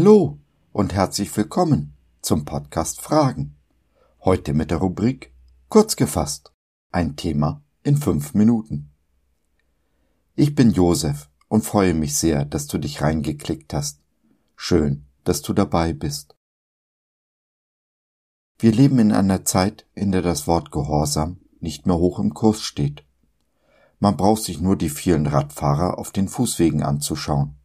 Hallo und herzlich willkommen zum Podcast Fragen. Heute mit der Rubrik Kurz gefasst. Ein Thema in fünf Minuten. Ich bin Josef und freue mich sehr, dass du dich reingeklickt hast. Schön, dass du dabei bist. Wir leben in einer Zeit, in der das Wort Gehorsam nicht mehr hoch im Kurs steht. Man braucht sich nur die vielen Radfahrer auf den Fußwegen anzuschauen.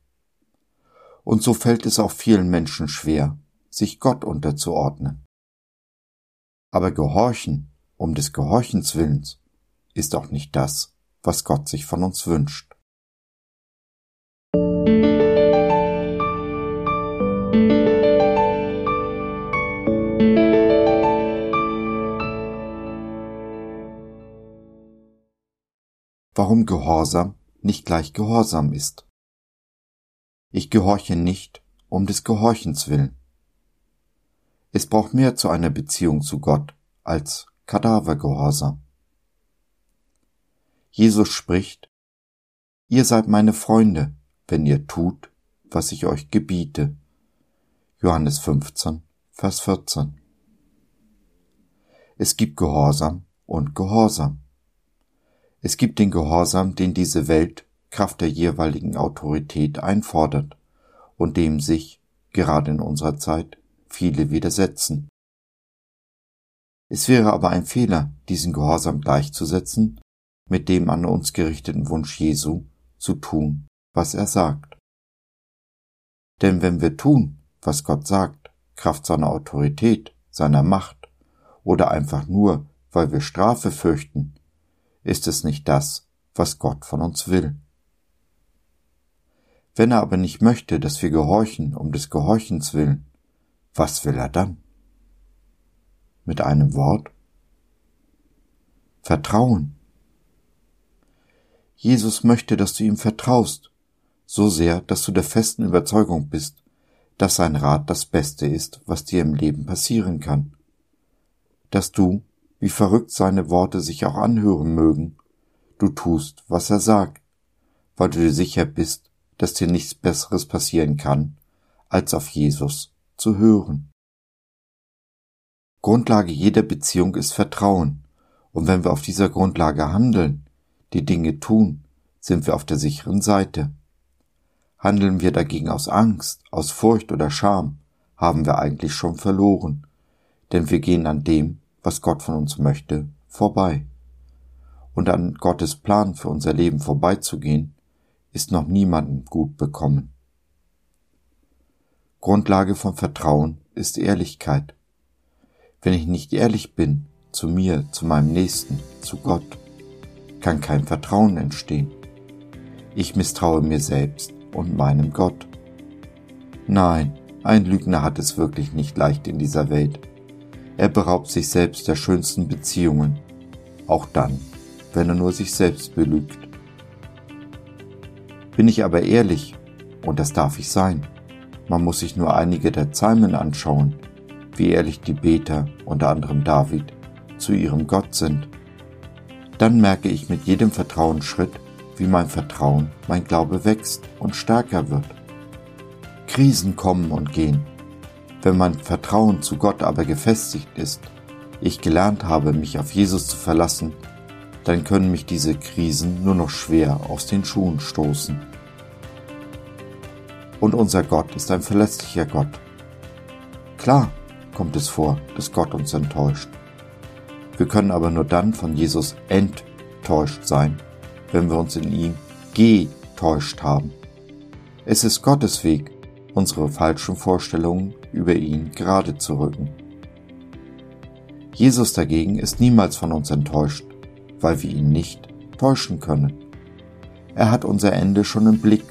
Und so fällt es auch vielen Menschen schwer, sich Gott unterzuordnen. Aber Gehorchen um des Gehorchens willens ist auch nicht das, was Gott sich von uns wünscht. warum Gehorsam nicht gleich Gehorsam ist. Ich gehorche nicht um des Gehorchens willen. Es braucht mehr zu einer Beziehung zu Gott als Kadavergehorsam. Jesus spricht, Ihr seid meine Freunde, wenn ihr tut, was ich euch gebiete. Johannes 15, Vers 14. Es gibt Gehorsam und Gehorsam. Es gibt den Gehorsam, den diese Welt Kraft der jeweiligen Autorität einfordert und dem sich, gerade in unserer Zeit, viele widersetzen. Es wäre aber ein Fehler, diesen Gehorsam gleichzusetzen mit dem an uns gerichteten Wunsch Jesu, zu tun, was er sagt. Denn wenn wir tun, was Gott sagt, Kraft seiner Autorität, seiner Macht, oder einfach nur, weil wir Strafe fürchten, ist es nicht das, was Gott von uns will. Wenn er aber nicht möchte, dass wir gehorchen um des Gehorchens willen, was will er dann? Mit einem Wort? Vertrauen. Jesus möchte, dass du ihm vertraust, so sehr, dass du der festen Überzeugung bist, dass sein Rat das Beste ist, was dir im Leben passieren kann, dass du, wie verrückt seine Worte sich auch anhören mögen, du tust, was er sagt, weil du dir sicher bist, dass dir nichts Besseres passieren kann, als auf Jesus zu hören. Grundlage jeder Beziehung ist Vertrauen, und wenn wir auf dieser Grundlage handeln, die Dinge tun, sind wir auf der sicheren Seite. Handeln wir dagegen aus Angst, aus Furcht oder Scham, haben wir eigentlich schon verloren, denn wir gehen an dem, was Gott von uns möchte, vorbei. Und an Gottes Plan für unser Leben vorbeizugehen, ist noch niemandem gut bekommen. Grundlage von Vertrauen ist Ehrlichkeit. Wenn ich nicht ehrlich bin zu mir, zu meinem Nächsten, zu Gott, kann kein Vertrauen entstehen. Ich misstraue mir selbst und meinem Gott. Nein, ein Lügner hat es wirklich nicht leicht in dieser Welt. Er beraubt sich selbst der schönsten Beziehungen, auch dann, wenn er nur sich selbst belügt. Bin ich aber ehrlich, und das darf ich sein, man muss sich nur einige der Psalmen anschauen, wie ehrlich die Beter, unter anderem David, zu ihrem Gott sind, dann merke ich mit jedem Vertrauensschritt, wie mein Vertrauen, mein Glaube wächst und stärker wird. Krisen kommen und gehen, wenn mein Vertrauen zu Gott aber gefestigt ist, ich gelernt habe, mich auf Jesus zu verlassen, dann können mich diese Krisen nur noch schwer aus den Schuhen stoßen. Und unser Gott ist ein verlässlicher Gott. Klar kommt es vor, dass Gott uns enttäuscht. Wir können aber nur dann von Jesus enttäuscht sein, wenn wir uns in ihm getäuscht haben. Es ist Gottes Weg, unsere falschen Vorstellungen über ihn gerade zu rücken. Jesus dagegen ist niemals von uns enttäuscht, weil wir ihn nicht täuschen können. Er hat unser Ende schon im Blick,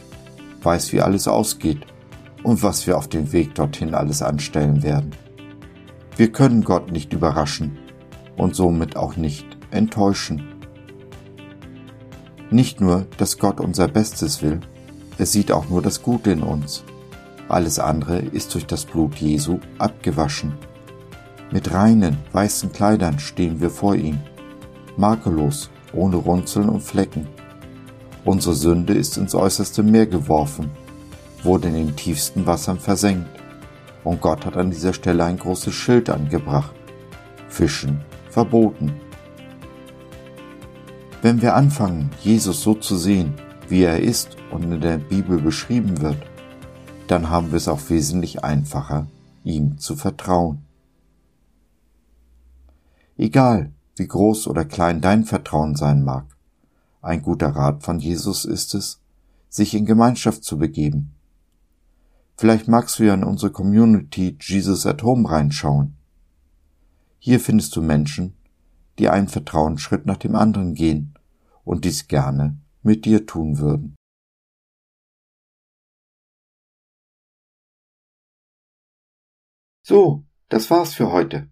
weiß, wie alles ausgeht und was wir auf dem Weg dorthin alles anstellen werden. Wir können Gott nicht überraschen und somit auch nicht enttäuschen. Nicht nur, dass Gott unser Bestes will, er sieht auch nur das Gute in uns. Alles andere ist durch das Blut Jesu abgewaschen. Mit reinen, weißen Kleidern stehen wir vor ihm, makellos, ohne Runzeln und Flecken. Unsere Sünde ist ins äußerste Meer geworfen. wurde in den tiefsten Wassern versenkt und Gott hat an dieser Stelle ein großes Schild angebracht. Fischen verboten. Wenn wir anfangen, Jesus so zu sehen, wie er ist und in der Bibel beschrieben wird, dann haben wir es auch wesentlich einfacher, ihm zu vertrauen. Egal, wie groß oder klein dein Vertrauen sein mag, ein guter Rat von Jesus ist es, sich in Gemeinschaft zu begeben. Vielleicht magst du ja in unsere Community Jesus at Home reinschauen. Hier findest du Menschen, die einen Vertrauensschritt nach dem anderen gehen und dies gerne mit dir tun würden. So, das war's für heute.